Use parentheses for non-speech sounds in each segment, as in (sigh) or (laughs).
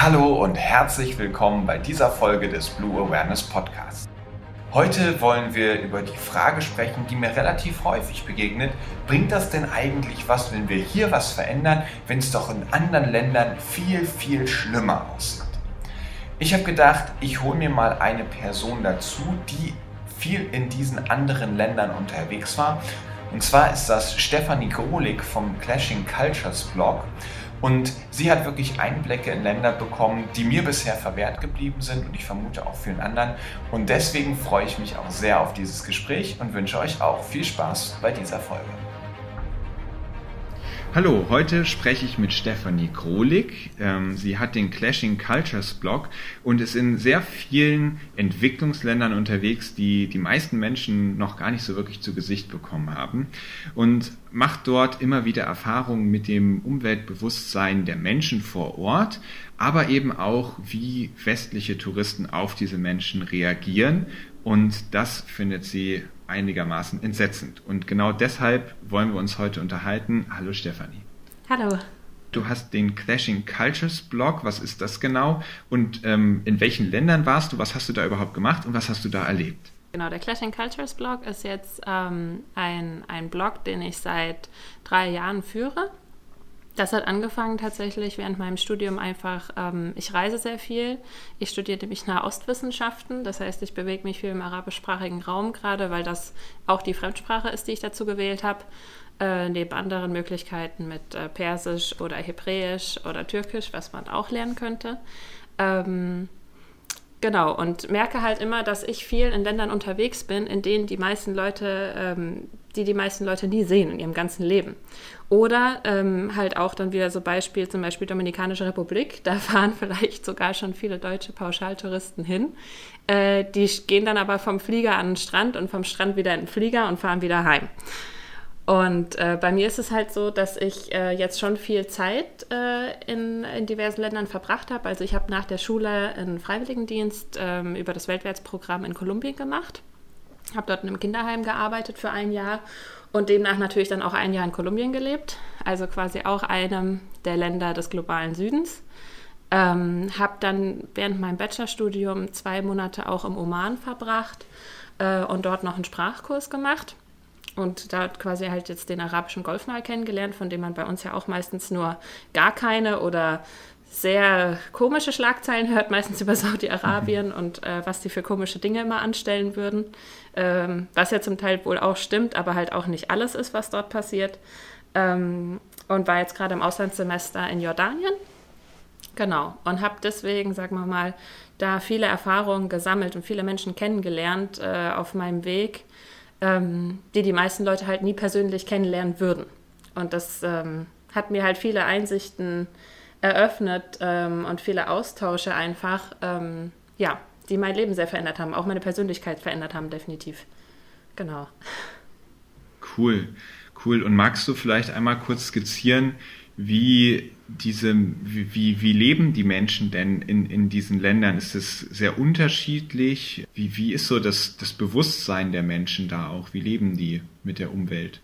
Hallo und herzlich willkommen bei dieser Folge des Blue Awareness Podcasts. Heute wollen wir über die Frage sprechen, die mir relativ häufig begegnet. Bringt das denn eigentlich was, wenn wir hier was verändern, wenn es doch in anderen Ländern viel, viel schlimmer aussieht? Ich habe gedacht, ich hole mir mal eine Person dazu, die viel in diesen anderen Ländern unterwegs war. Und zwar ist das Stefanie Grolik vom Clashing Cultures Blog. Und sie hat wirklich Einblicke in Länder bekommen, die mir bisher verwehrt geblieben sind und ich vermute auch vielen anderen. Und deswegen freue ich mich auch sehr auf dieses Gespräch und wünsche euch auch viel Spaß bei dieser Folge. Hallo, heute spreche ich mit Stefanie Krolik. Ähm, sie hat den Clashing Cultures Blog und ist in sehr vielen Entwicklungsländern unterwegs, die die meisten Menschen noch gar nicht so wirklich zu Gesicht bekommen haben und macht dort immer wieder Erfahrungen mit dem Umweltbewusstsein der Menschen vor Ort, aber eben auch, wie westliche Touristen auf diese Menschen reagieren und das findet sie einigermaßen entsetzend. Und genau deshalb wollen wir uns heute unterhalten. Hallo Stefanie. Hallo. Du hast den Clashing Cultures Blog. Was ist das genau? Und ähm, in welchen Ländern warst du? Was hast du da überhaupt gemacht und was hast du da erlebt? Genau, der Clashing Cultures Blog ist jetzt ähm, ein, ein Blog, den ich seit drei Jahren führe. Das hat angefangen tatsächlich während meinem Studium einfach, ähm, ich reise sehr viel. Ich studiere nämlich Nahostwissenschaften, das heißt, ich bewege mich viel im arabischsprachigen Raum gerade, weil das auch die Fremdsprache ist, die ich dazu gewählt habe. Äh, neben anderen Möglichkeiten mit äh, Persisch oder Hebräisch oder Türkisch, was man auch lernen könnte. Ähm, Genau, und merke halt immer, dass ich viel in Ländern unterwegs bin, in denen die meisten Leute, ähm, die die meisten Leute nie sehen in ihrem ganzen Leben. Oder ähm, halt auch dann wieder so Beispiel, zum Beispiel Dominikanische Republik, da (laughs) fahren vielleicht sogar schon viele deutsche Pauschaltouristen hin. Äh, die gehen dann aber vom Flieger an den Strand und vom Strand wieder in den Flieger und fahren wieder heim. Und äh, bei mir ist es halt so, dass ich äh, jetzt schon viel Zeit äh, in, in, diversen Ländern verbracht habe. Also ich habe nach der Schule einen Freiwilligendienst ähm, über das Weltwärtsprogramm in Kolumbien gemacht, habe dort in einem Kinderheim gearbeitet für ein Jahr und demnach natürlich dann auch ein Jahr in Kolumbien gelebt, also quasi auch einem der Länder des globalen Südens. Ähm, habe dann während meinem Bachelorstudium zwei Monate auch im Oman verbracht äh, und dort noch einen Sprachkurs gemacht und hat quasi halt jetzt den arabischen Golf mal kennengelernt, von dem man bei uns ja auch meistens nur gar keine oder sehr komische Schlagzeilen hört, meistens über Saudi-Arabien mhm. und äh, was die für komische Dinge immer anstellen würden. Ähm, was ja zum Teil wohl auch stimmt, aber halt auch nicht alles ist, was dort passiert. Ähm, und war jetzt gerade im Auslandssemester in Jordanien. Genau. Und habe deswegen, sagen wir mal, da viele Erfahrungen gesammelt und viele Menschen kennengelernt äh, auf meinem Weg ähm, die die meisten Leute halt nie persönlich kennenlernen würden. Und das ähm, hat mir halt viele Einsichten eröffnet ähm, und viele Austausche einfach, ähm, ja, die mein Leben sehr verändert haben, auch meine Persönlichkeit verändert haben, definitiv. Genau. Cool, cool. Und magst du vielleicht einmal kurz skizzieren, wie diese, wie, wie leben die Menschen denn in, in diesen Ländern? Ist es sehr unterschiedlich? Wie, wie ist so das, das Bewusstsein der Menschen da auch? Wie leben die mit der Umwelt?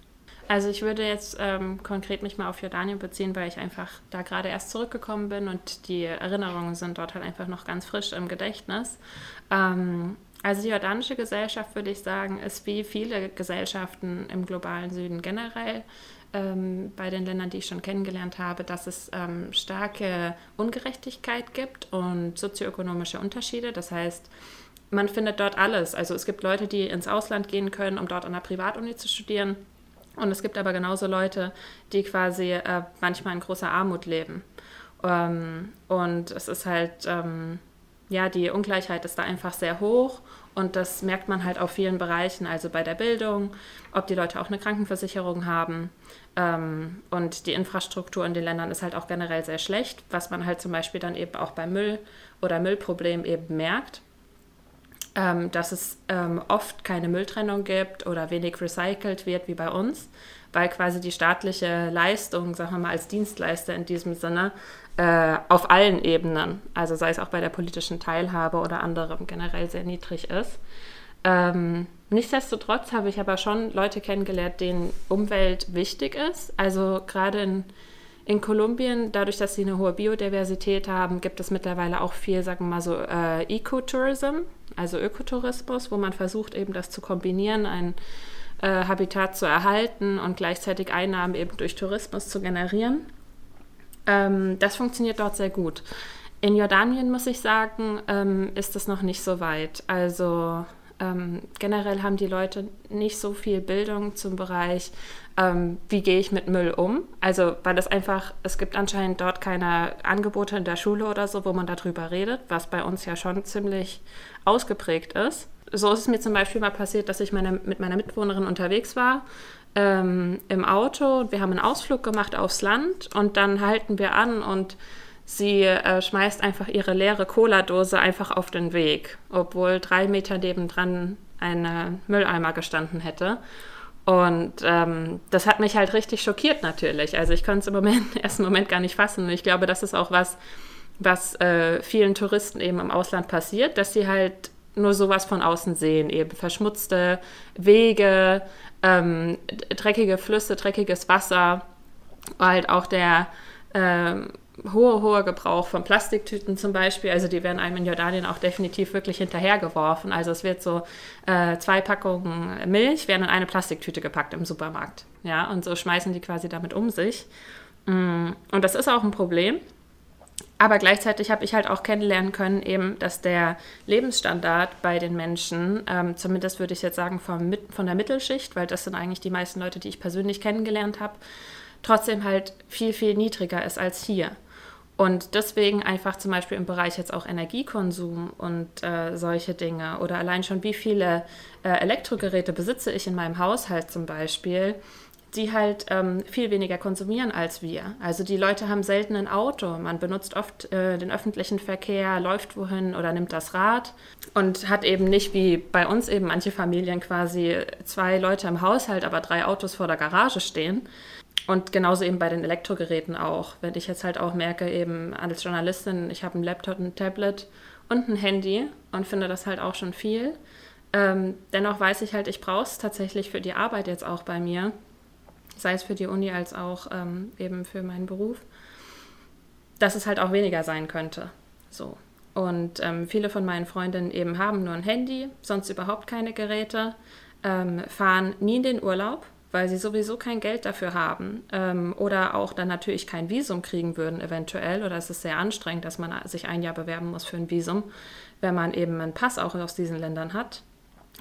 Also ich würde jetzt ähm, konkret mich mal auf Jordanien beziehen, weil ich einfach da gerade erst zurückgekommen bin und die Erinnerungen sind dort halt einfach noch ganz frisch im Gedächtnis. Ähm, also die jordanische Gesellschaft, würde ich sagen, ist wie viele Gesellschaften im globalen Süden generell ähm, bei den Ländern, die ich schon kennengelernt habe, dass es ähm, starke Ungerechtigkeit gibt und sozioökonomische Unterschiede. Das heißt, man findet dort alles. Also es gibt Leute, die ins Ausland gehen können, um dort an der Privatuni zu studieren. Und es gibt aber genauso Leute, die quasi äh, manchmal in großer Armut leben. Ähm, und es ist halt, ähm, ja, die Ungleichheit ist da einfach sehr hoch und das merkt man halt auf vielen Bereichen, also bei der Bildung, ob die Leute auch eine Krankenversicherung haben. Ähm, und die Infrastruktur in den Ländern ist halt auch generell sehr schlecht, was man halt zum Beispiel dann eben auch beim Müll oder Müllproblem eben merkt. Ähm, dass es ähm, oft keine Mülltrennung gibt oder wenig recycelt wird wie bei uns, weil quasi die staatliche Leistung, sagen wir mal als Dienstleister in diesem Sinne, äh, auf allen Ebenen, also sei es auch bei der politischen Teilhabe oder anderem, generell sehr niedrig ist. Ähm, nichtsdestotrotz habe ich aber schon Leute kennengelernt, denen Umwelt wichtig ist. Also gerade in, In Kolumbien, dadurch, dass sie eine hohe Biodiversität haben, gibt es mittlerweile auch viel, sagen wir mal so, äh, Ecotourism, also Ökotourismus, wo man versucht, eben das zu kombinieren, ein äh, Habitat zu erhalten und gleichzeitig Einnahmen eben durch Tourismus zu generieren. Ähm, das funktioniert dort sehr gut. In Jordanien, muss ich sagen, ähm, ist das noch nicht so weit. Also ähm, generell haben die Leute nicht so viel Bildung zum Bereich, ähm, wie gehe ich mit Müll um. Also, weil es einfach, es gibt anscheinend dort keine Angebote in der Schule oder so, wo man darüber redet, was bei uns ja schon ziemlich ausgeprägt ist. So ist es mir zum Beispiel mal passiert, dass ich meine, mit meiner Mitwohnerin unterwegs war ähm, im Auto. Wir haben einen Ausflug gemacht aufs Land und dann halten wir an und Sie äh, schmeißt einfach ihre leere Cola-Dose einfach auf den Weg, obwohl drei Meter nebendran ein Mülleimer gestanden hätte. Und ähm, das hat mich halt richtig schockiert natürlich. Also ich konnte es im Moment, (laughs) ersten Moment gar nicht fassen. Und ich glaube, das ist auch was, was äh, vielen Touristen eben im Ausland passiert, dass sie halt nur sowas von außen sehen, eben verschmutzte Wege, ähm, dreckige Flüsse, dreckiges Wasser, halt auch der ähm, hoher, hoher Gebrauch von Plastiktüten zum Beispiel. Also die werden einem in Jordanien auch definitiv wirklich hinterhergeworfen. Also es wird so äh, zwei Packungen Milch werden in eine Plastiktüte gepackt im Supermarkt. Ja, und so schmeißen die quasi damit um sich. Mm, und das ist auch ein Problem. Aber gleichzeitig habe ich halt auch kennenlernen können, eben, dass der Lebensstandard bei den Menschen, ähm, zumindest würde ich jetzt sagen vom, von der Mittelschicht, weil das sind eigentlich die meisten Leute, die ich persönlich kennengelernt habe, trotzdem halt viel, viel niedriger ist als hier. Und deswegen einfach zum Beispiel im Bereich jetzt auch Energiekonsum und äh, solche Dinge oder allein schon wie viele äh, Elektrogeräte besitze ich in meinem Haushalt zum Beispiel, die halt ähm, viel weniger konsumieren als wir. Also die Leute haben selten ein Auto, man benutzt oft äh, den öffentlichen Verkehr, läuft wohin oder nimmt das Rad und hat eben nicht wie bei uns eben manche Familien quasi zwei Leute im Haushalt, aber drei Autos vor der Garage stehen. Und genauso eben bei den Elektrogeräten auch. Wenn ich jetzt halt auch merke, eben als Journalistin, ich habe einen Laptop, ein Tablet und ein Handy und finde das halt auch schon viel. Ähm, dennoch weiß ich halt, ich brauche es tatsächlich für die Arbeit jetzt auch bei mir, sei es für die Uni als auch ähm, eben für meinen Beruf, dass es halt auch weniger sein könnte. So. Und ähm, viele von meinen Freundinnen eben haben nur ein Handy, sonst überhaupt keine Geräte, ähm, fahren nie in den Urlaub, weil sie sowieso kein Geld dafür haben ähm, oder auch dann natürlich kein Visum kriegen würden eventuell oder es ist sehr anstrengend, dass man sich ein Jahr bewerben muss für ein Visum, wenn man eben einen Pass auch aus diesen Ländern hat,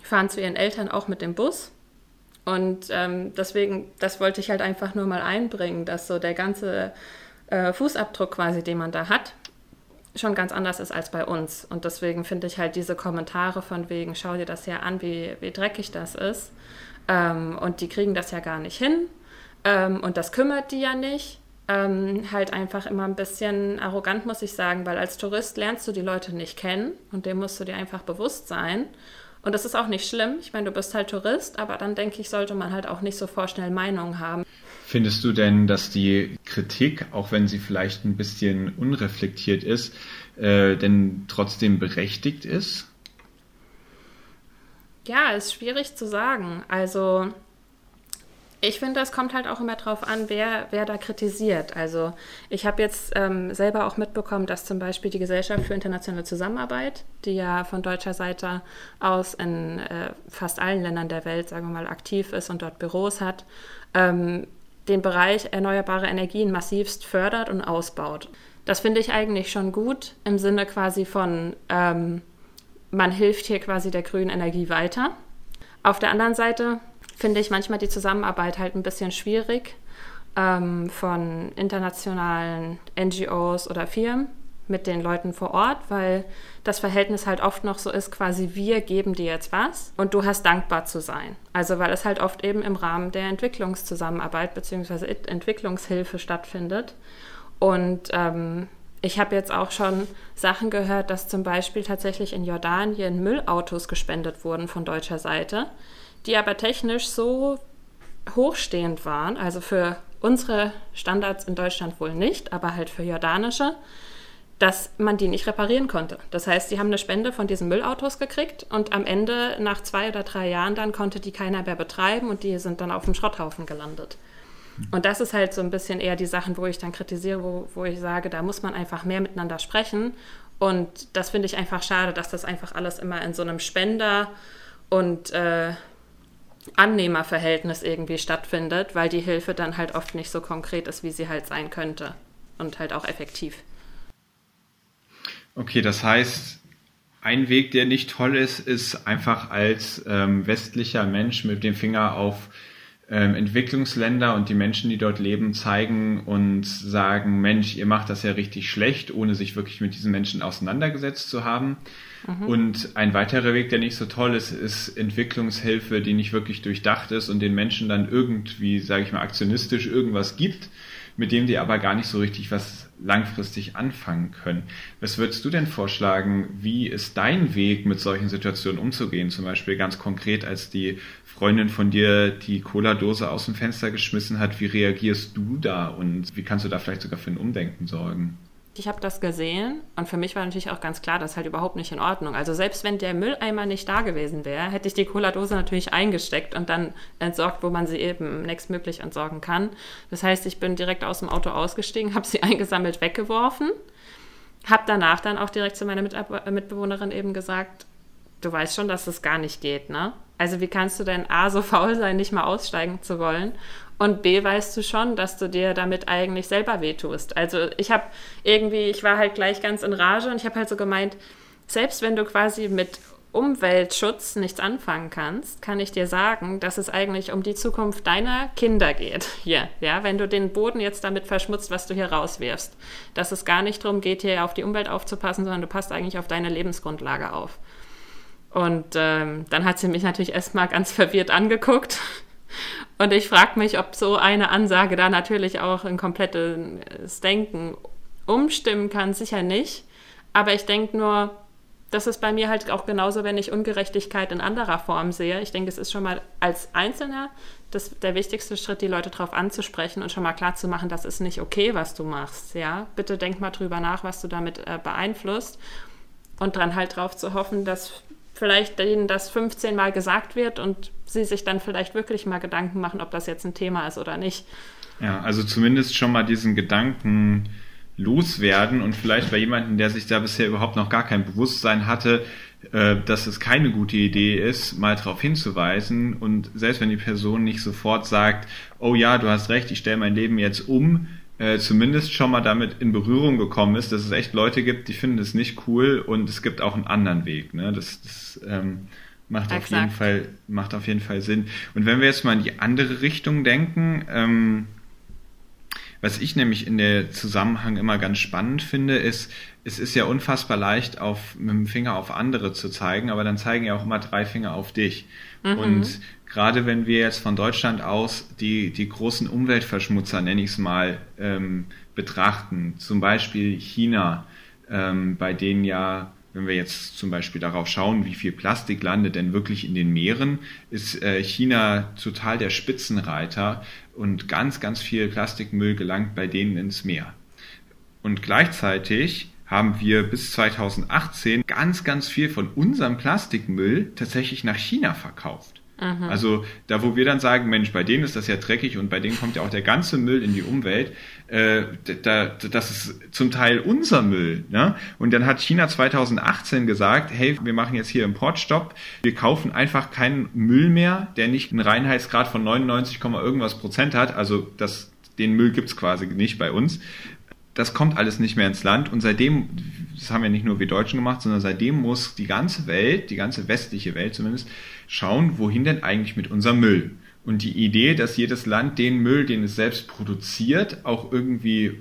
fahren zu ihren Eltern auch mit dem Bus. Und ähm, deswegen, das wollte ich halt einfach nur mal einbringen, dass so der ganze äh, Fußabdruck quasi, den man da hat, schon ganz anders ist als bei uns. Und deswegen finde ich halt diese Kommentare von wegen, schau dir das ja an, wie, wie dreckig das ist ähm, und die kriegen das ja gar nicht hin. Ähm, und das kümmert die ja nicht. Ähm, halt einfach immer ein bisschen arrogant, muss ich sagen, weil als Tourist lernst du die Leute nicht kennen und dem musst du dir einfach bewusst sein. Und das ist auch nicht schlimm. Ich meine, du bist halt Tourist, aber dann denke ich, sollte man halt auch nicht so vorschnell Meinungen haben. Findest du denn, dass die Kritik, auch wenn sie vielleicht ein bisschen unreflektiert ist, äh, denn trotzdem berechtigt ist? Ja, ist schwierig zu sagen. Also ich finde, das kommt halt auch immer drauf an, wer, wer da kritisiert. Also ich habe jetzt ähm, selber auch mitbekommen, dass zum Beispiel die Gesellschaft für internationale Zusammenarbeit, die ja von deutscher Seite aus in äh, fast allen Ländern der Welt, sagen wir mal, aktiv ist und dort Büros hat, ähm, den Bereich erneuerbare Energien massivst fördert und ausbaut. Das finde ich eigentlich schon gut im Sinne quasi von ähm, man hilft hier quasi der grünen Energie weiter. Auf der anderen Seite finde ich manchmal die Zusammenarbeit halt ein bisschen schwierig ähm, von internationalen NGOs oder Firmen mit den Leuten vor Ort, weil das Verhältnis halt oft noch so ist, quasi wir geben dir jetzt was und du hast dankbar zu sein. Also weil es halt oft eben im Rahmen der Entwicklungszusammenarbeit bzw. Entwicklungshilfe stattfindet. Und ähm, ich habe jetzt auch schon Sachen gehört, dass zum Beispiel tatsächlich in Jordanien Müllautos gespendet wurden von deutscher Seite, die aber technisch so hochstehend waren, also für unsere Standards in Deutschland wohl nicht, aber halt für jordanische, dass man die nicht reparieren konnte. Das heißt, sie haben eine Spende von diesen Müllautos gekriegt und am Ende, nach zwei oder drei Jahren, dann konnte die keiner mehr betreiben und die sind dann auf dem Schrotthaufen gelandet. Und das ist halt so ein bisschen eher die Sachen, wo ich dann kritisiere, wo, wo ich sage, da muss man einfach mehr miteinander sprechen. Und das finde ich einfach schade, dass das einfach alles immer in so einem Spender- und äh, Annehmerverhältnis irgendwie stattfindet, weil die Hilfe dann halt oft nicht so konkret ist, wie sie halt sein könnte und halt auch effektiv. Okay, das heißt, ein Weg, der nicht toll ist, ist einfach als ähm, westlicher Mensch mit dem Finger auf ähm, Entwicklungsländer und die Menschen, die dort leben, zeigen und sagen, Mensch, ihr macht das ja richtig schlecht, ohne sich wirklich mit diesen Menschen auseinandergesetzt zu haben. Mhm. Und ein weiterer Weg, der nicht so toll ist, ist Entwicklungshilfe, die nicht wirklich durchdacht ist und den Menschen dann irgendwie, sage ich mal, aktionistisch irgendwas gibt, mit dem die aber gar nicht so richtig was langfristig anfangen können. Was würdest du denn vorschlagen? Wie ist dein Weg, mit solchen Situationen umzugehen? Zum Beispiel ganz konkret, als die Freundin von dir die Cola-Dose aus dem Fenster geschmissen hat. Wie reagierst du da und wie kannst du da vielleicht sogar für ein Umdenken sorgen? Ich habe das gesehen und für mich war natürlich auch ganz klar, das ist halt überhaupt nicht in Ordnung. Also selbst wenn der Mülleimer nicht da gewesen wäre, hätte ich die Cola-Dose natürlich eingesteckt und dann entsorgt, wo man sie eben nächstmöglich entsorgen kann. Das heißt, ich bin direkt aus dem Auto ausgestiegen, (laughs) habe sie eingesammelt, weggeworfen, habe danach dann auch direkt zu meiner Mitbewohnerin eben gesagt, du weißt schon, dass das gar nicht geht, ne? Also wie kannst du denn A so faul sein, nicht mal aussteigen zu wollen und B, weißt du schon, dass du dir damit eigentlich selber wehtust. Also ich habe irgendwie, ich war halt gleich ganz in Rage und ich habe halt so gemeint, selbst wenn du quasi mit Umweltschutz nichts anfangen kannst, kann ich dir sagen, dass es eigentlich um die Zukunft deiner Kinder geht. (laughs) Hier, ja, wenn du den Boden jetzt damit verschmutzt, was du hier rauswirfst, dass es gar nicht darum geht, hier auf die Umwelt aufzupassen, sondern du passt eigentlich auf deine Lebensgrundlage auf. Und ähm, dann hat sie mich natürlich erstmal ganz (laughs) verwirrt angeguckt und ich frage mich, ob so eine Ansage da natürlich auch ein komplettes Denken umstimmen kann. Sicher nicht. Aber ich denke nur, das ist bei mir halt auch genauso, wenn ich Ungerechtigkeit in anderer Form sehe. Ich denke, es ist schon mal als Einzelner das, der wichtigste Schritt, die Leute darauf anzusprechen und schon mal klarzumachen, das ist nicht okay, was du machst. Ja, bitte denk mal drüber nach, was du damit äh, beeinflusst und dann halt darauf zu hoffen, dass vielleicht denen das 15 Mal gesagt wird und sie sich dann vielleicht wirklich mal Gedanken machen, ob das jetzt ein Thema ist oder nicht. Ja, also zumindest schon mal diesen Gedanken loswerden und vielleicht bei jemandem, der sich da bisher überhaupt noch gar kein Bewusstsein hatte, äh, dass es keine gute Idee ist, mal darauf hinzuweisen und selbst wenn die Person nicht sofort sagt, oh ja, du hast recht, ich stelle mein Leben jetzt um, äh, zumindest schon mal damit in Berührung gekommen ist, dass es echt Leute gibt, die finden es nicht cool und es gibt auch einen anderen Weg. Ne? Das, das ähm, macht auf jeden Fall macht auf jeden Fall Sinn. Und wenn wir jetzt mal in die andere Richtung denken, ähm, was ich nämlich in der Zusammenhang immer ganz spannend finde, ist, es ist ja unfassbar leicht, auf, mit dem Finger auf andere zu zeigen, aber dann zeigen ja auch immer drei Finger auf dich. Mhm. Und gerade wenn wir jetzt von Deutschland aus die, die großen Umweltverschmutzer, nenne ich es mal, ähm, betrachten, zum Beispiel China, ähm, bei denen ja, wenn wir jetzt zum Beispiel darauf schauen, wie viel Plastik landet denn wirklich in den Meeren, ist äh, China total der Spitzenreiter und ganz, ganz viel Plastikmüll gelangt bei denen ins Meer. Und gleichzeitig haben wir bis 2018 ganz, ganz viel von unserem Plastikmüll tatsächlich nach China verkauft. Mhm. Also da, wo wir dann sagen, Mensch, bei denen ist das ja dreckig und bei denen kommt ja auch der ganze Müll in die Umwelt, äh, da, das ist zum Teil unser Müll. Ne? Und dann hat China 2018 gesagt, hey, wir machen jetzt hier Importstopp, wir kaufen einfach keinen Müll mehr, der nicht einen Reinheitsgrad von 99, irgendwas Prozent hat. Also das, den Müll gibt's quasi nicht bei uns das kommt alles nicht mehr ins Land und seitdem, das haben ja nicht nur wir Deutschen gemacht, sondern seitdem muss die ganze Welt, die ganze westliche Welt zumindest, schauen, wohin denn eigentlich mit unserem Müll. Und die Idee, dass jedes Land den Müll, den es selbst produziert, auch irgendwie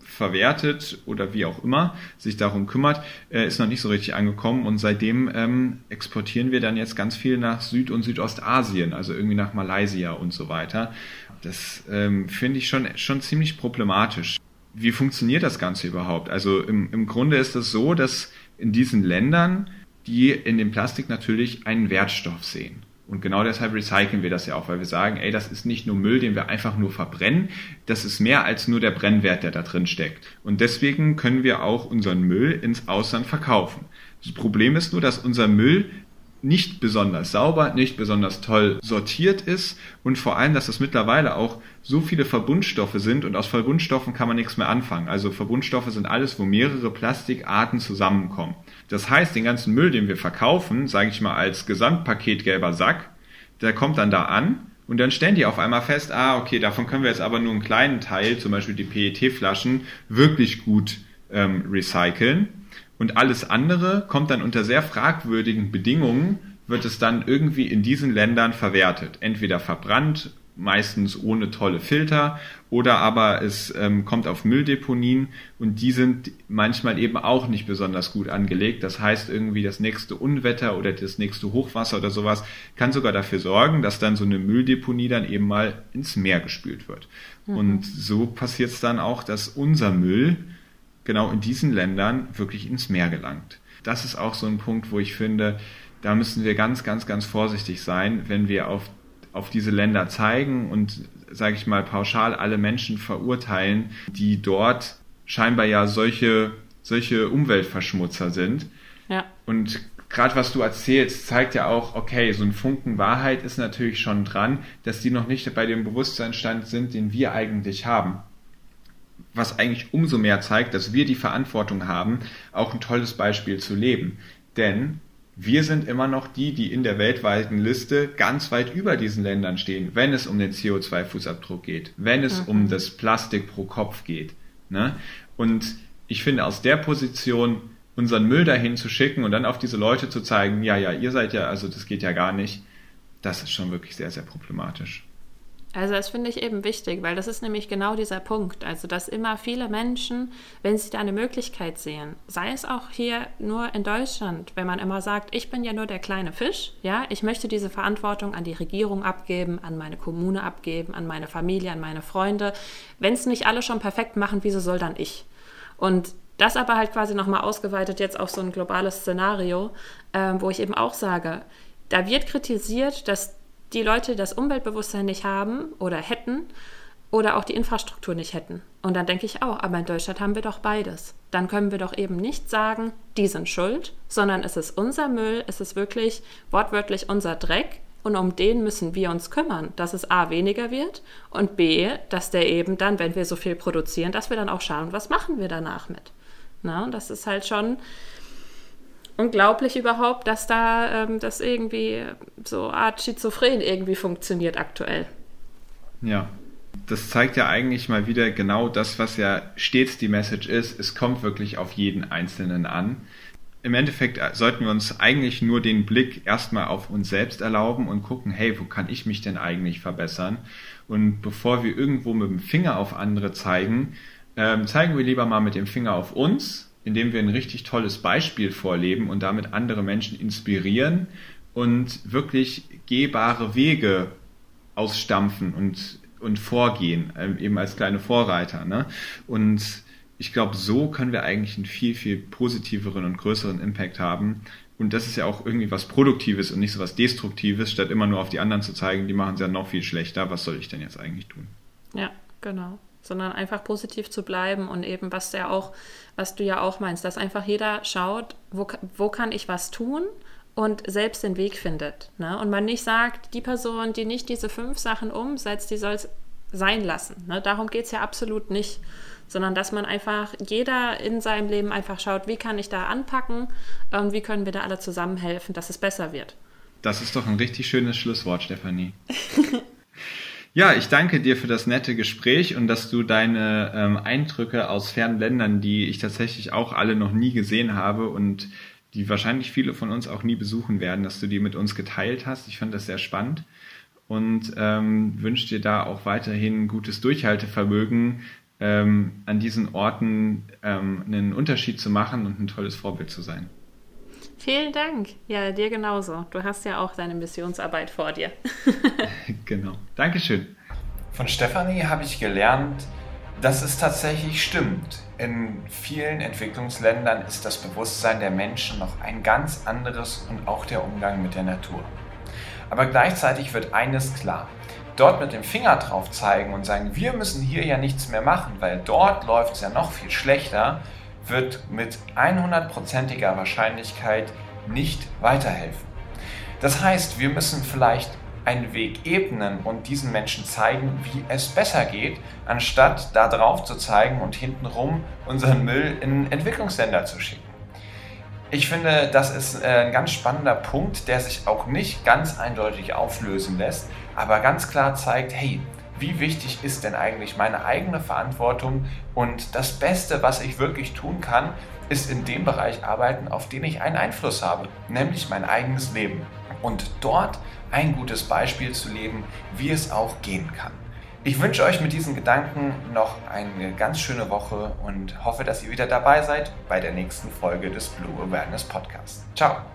verwertet oder wie auch immer sich darum kümmert, äh, ist noch nicht so richtig angekommen und seitdem ähm, exportieren wir dann jetzt ganz viel nach Süd- und Südostasien, also irgendwie nach Malaysia und so weiter. Das ähm, finde ich schon, schon ziemlich problematisch wie funktioniert das Ganze überhaupt? Also im, im Grunde ist es so, dass in diesen Ländern die in dem Plastik natürlich einen Wertstoff sehen. Und genau deshalb recyceln wir das ja auch, weil wir sagen, ey, das ist nicht nur Müll, den wir einfach nur verbrennen, das ist mehr als nur der Brennwert, der da drin steckt. Und deswegen können wir auch unseren Müll ins Ausland verkaufen. Das Problem ist nur, dass unser Müll nicht besonders sauber, nicht besonders toll sortiert ist und vor allem, dass es mittlerweile auch so viele Verbundstoffe sind und aus Verbundstoffen kann man nichts mehr anfangen. Also Verbundstoffe sind alles, wo mehrere Plastikarten zusammenkommen. Das heißt, den ganzen Müll, den wir verkaufen, sage ich mal als Gesamtpaket gelber Sack, der kommt dann da an und dann stellen die auf einmal fest, ah, okay, davon können wir jetzt aber nur einen kleinen Teil, zum Beispiel die PET-Flaschen, wirklich gut ähm, recyceln. Und alles andere kommt dann unter sehr fragwürdigen Bedingungen, wird es dann irgendwie in diesen Ländern verwertet. Entweder verbrannt, meistens ohne tolle Filter, oder aber es ähm, kommt auf Mülldeponien und die sind manchmal eben auch nicht besonders gut angelegt. Das heißt, irgendwie das nächste Unwetter oder das nächste Hochwasser oder sowas kann sogar dafür sorgen, dass dann so eine Mülldeponie dann eben mal ins Meer gespült wird. Mhm. Und so passiert es dann auch, dass unser Müll genau in diesen Ländern wirklich ins Meer gelangt. Das ist auch so ein Punkt, wo ich finde, da müssen wir ganz, ganz, ganz vorsichtig sein, wenn wir auf, auf diese Länder zeigen und, sage ich mal, pauschal alle Menschen verurteilen, die dort scheinbar ja solche, solche Umweltverschmutzer sind. Ja. Und gerade was du erzählst, zeigt ja auch, okay, so ein Funken Wahrheit ist natürlich schon dran, dass die noch nicht bei dem Bewusstseinsstand sind, den wir eigentlich haben was eigentlich umso mehr zeigt, dass wir die Verantwortung haben, auch ein tolles Beispiel zu leben. Denn wir sind immer noch die, die in der weltweiten Liste ganz weit über diesen Ländern stehen, wenn es um den CO2-Fußabdruck geht, wenn es mhm. um das Plastik pro Kopf geht. Ne? Und ich finde, aus der Position unseren Müll dahin zu schicken und dann auf diese Leute zu zeigen, ja, ja, ihr seid ja, also das geht ja gar nicht, das ist schon wirklich sehr, sehr problematisch. Also das finde ich eben wichtig, weil das ist nämlich genau dieser Punkt. Also dass immer viele Menschen, wenn sie da eine Möglichkeit sehen, sei es auch hier nur in Deutschland, wenn man immer sagt, ich bin ja nur der kleine Fisch, ja, ich möchte diese Verantwortung an die Regierung abgeben, an meine Kommune abgeben, an meine Familie, an meine Freunde. Wenn es nicht alle schon perfekt machen, wieso soll dann ich? Und das aber halt quasi nochmal ausgeweitet jetzt auf so ein globales Szenario, äh, wo ich eben auch sage, da wird kritisiert, dass die Leute das Umweltbewusstsein nicht haben oder hätten oder auch die Infrastruktur nicht hätten. Und dann denke ich auch, aber in Deutschland haben wir doch beides. Dann können wir doch eben nicht sagen, die sind schuld, sondern es ist unser Müll, es ist wirklich wortwörtlich unser Dreck und um den müssen wir uns kümmern, dass es A weniger wird und B, dass der eben dann, wenn wir so viel produzieren, dass wir dann auch schauen, was machen wir danach mit. Na, das ist halt schon unglaublich überhaupt, dass da ähm, das irgendwie so Art Schizophren irgendwie funktioniert aktuell. Ja, das zeigt ja eigentlich mal wieder genau das, was ja stets die Message ist. Es kommt wirklich auf jeden Einzelnen an. Im Endeffekt äh, sollten wir uns eigentlich nur den Blick erstmal auf uns selbst erlauben und gucken, hey, wo kann ich mich denn eigentlich verbessern? Und bevor wir irgendwo mit dem Finger auf andere zeigen, ähm, zeigen wir lieber mal mit dem Finger auf uns indem wir ein richtig tolles Beispiel vorleben und damit andere Menschen inspirieren und wirklich gehbare Wege ausstampfen und, und vorgehen, ähm, eben als kleine Vorreiter. Ne? Und ich glaube, so können wir eigentlich einen viel, viel positiveren und größeren Impact haben. Und das ist ja auch irgendwie was Produktives und nicht so was Destruktives, statt immer nur auf die anderen zu zeigen, die machen es ja noch viel schlechter. Was soll ich denn jetzt eigentlich tun? Ja, genau sondern einfach positiv zu bleiben und eben, was ja auch, was du ja auch meinst, dass einfach jeder schaut, wo, wo kann ich was tun und selbst den Weg findet. Ne? Und man nicht sagt, die Person, die nicht diese fünf Sachen umsetzt, die soll es sein lassen. Ne? Darum geht es ja absolut nicht. Sondern dass man einfach, jeder in seinem Leben einfach schaut, wie kann ich da anpacken und wie können wir da alle zusammenhelfen, dass es besser wird. Das ist doch ein richtig schönes Schlusswort, Stefanie. (laughs) Ja, ich danke dir für das nette Gespräch und dass du deine ähm, Eindrücke aus fernen Ländern, die ich tatsächlich auch alle noch nie gesehen habe und die wahrscheinlich viele von uns auch nie besuchen werden, dass du die mit uns geteilt hast. Ich fand das sehr spannend und ähm, wünsche dir da auch weiterhin gutes Durchhaltevermögen, ähm, an diesen Orten ähm, einen Unterschied zu machen und ein tolles Vorbild zu sein. Vielen Dank. Ja, dir genauso. Du hast ja auch deine Missionsarbeit vor dir. (laughs) (laughs) genau. Dankeschön. Von Stefanie habe ich gelernt, dass es tatsächlich stimmt. In vielen Entwicklungsländern ist das Bewusstsein der Menschen noch ein ganz anderes und auch der Umgang mit der Natur. Aber gleichzeitig wird eines klar. Dort mit dem Finger drauf zeigen und sagen, wir müssen hier ja nichts mehr machen, weil dort läuft es ja noch viel schlechter, wird mit 100%iger Wahrscheinlichkeit nicht weiterhelfen. Das heißt, wir müssen vielleicht einen Weg ebnen und diesen Menschen zeigen, wie es besser geht, anstatt da drauf zu zeigen und hintenrum unseren Müll in Entwicklungsländer zu schicken. Ich finde, das ist äh, ein ganz spannender Punkt, der sich auch nicht ganz eindeutig auflösen lässt, aber ganz klar zeigt, hey, wie wichtig ist denn eigentlich meine eigene Verantwortung und das Beste, was ich wirklich tun kann, ist in dem Bereich arbeiten, auf den ich einen Einfluss habe, nämlich mein eigenes Leben. Und dort ein gutes Beispiel zu leben, wie es auch gehen kann. Ich wünsche euch mit diesen Gedanken noch eine ganz schöne Woche und hoffe, dass ihr wieder dabei seid bei der nächsten Folge des Blue Awareness Podcasts. Ciao!